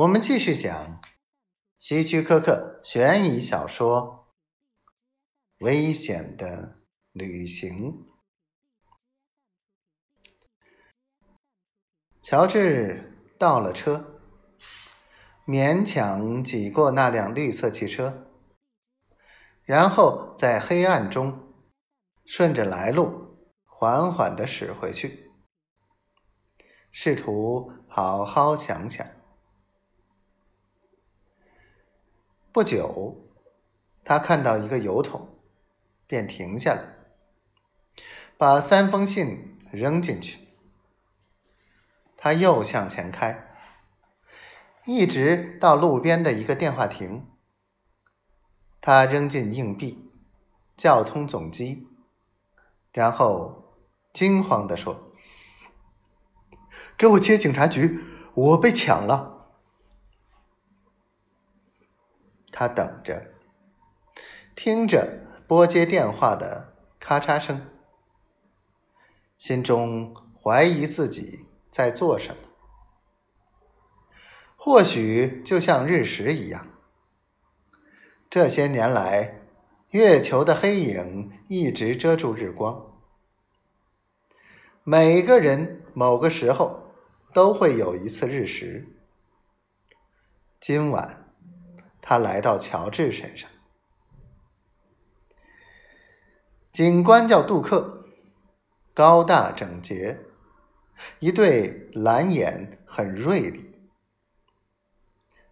我们继续讲希区柯克悬疑小说《危险的旅行》。乔治到了车，勉强挤过那辆绿色汽车，然后在黑暗中顺着来路缓缓的驶回去，试图好好想想。不久，他看到一个油桶，便停下来，把三封信扔进去。他又向前开，一直到路边的一个电话亭。他扔进硬币，叫通总机，然后惊慌地说：“给我接警察局，我被抢了。”他等着，听着拨接电话的咔嚓声，心中怀疑自己在做什么。或许就像日食一样，这些年来，月球的黑影一直遮住日光。每个人某个时候都会有一次日食。今晚。他来到乔治身上。警官叫杜克，高大整洁，一对蓝眼很锐利。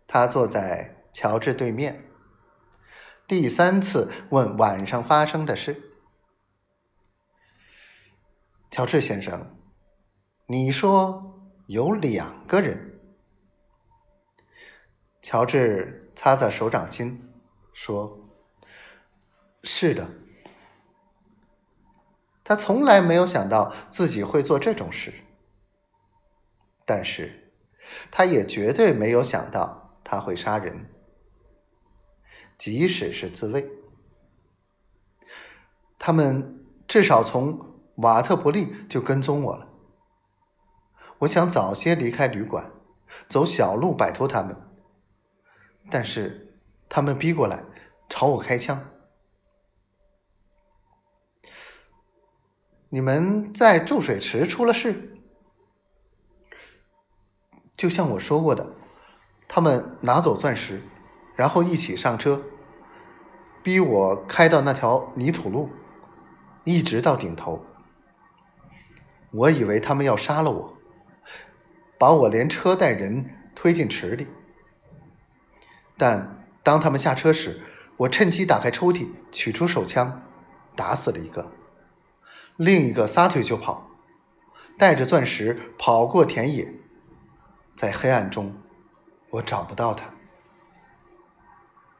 他坐在乔治对面，第三次问晚上发生的事。乔治先生，你说有两个人？乔治。擦擦手掌心，说：“是的。”他从来没有想到自己会做这种事，但是他也绝对没有想到他会杀人，即使是自卫。他们至少从瓦特伯利就跟踪我了。我想早些离开旅馆，走小路摆脱他们。但是，他们逼过来，朝我开枪。你们在注水池出了事，就像我说过的，他们拿走钻石，然后一起上车，逼我开到那条泥土路，一直到顶头。我以为他们要杀了我，把我连车带人推进池里。但当他们下车时，我趁机打开抽屉，取出手枪，打死了一个，另一个撒腿就跑，带着钻石跑过田野，在黑暗中，我找不到他。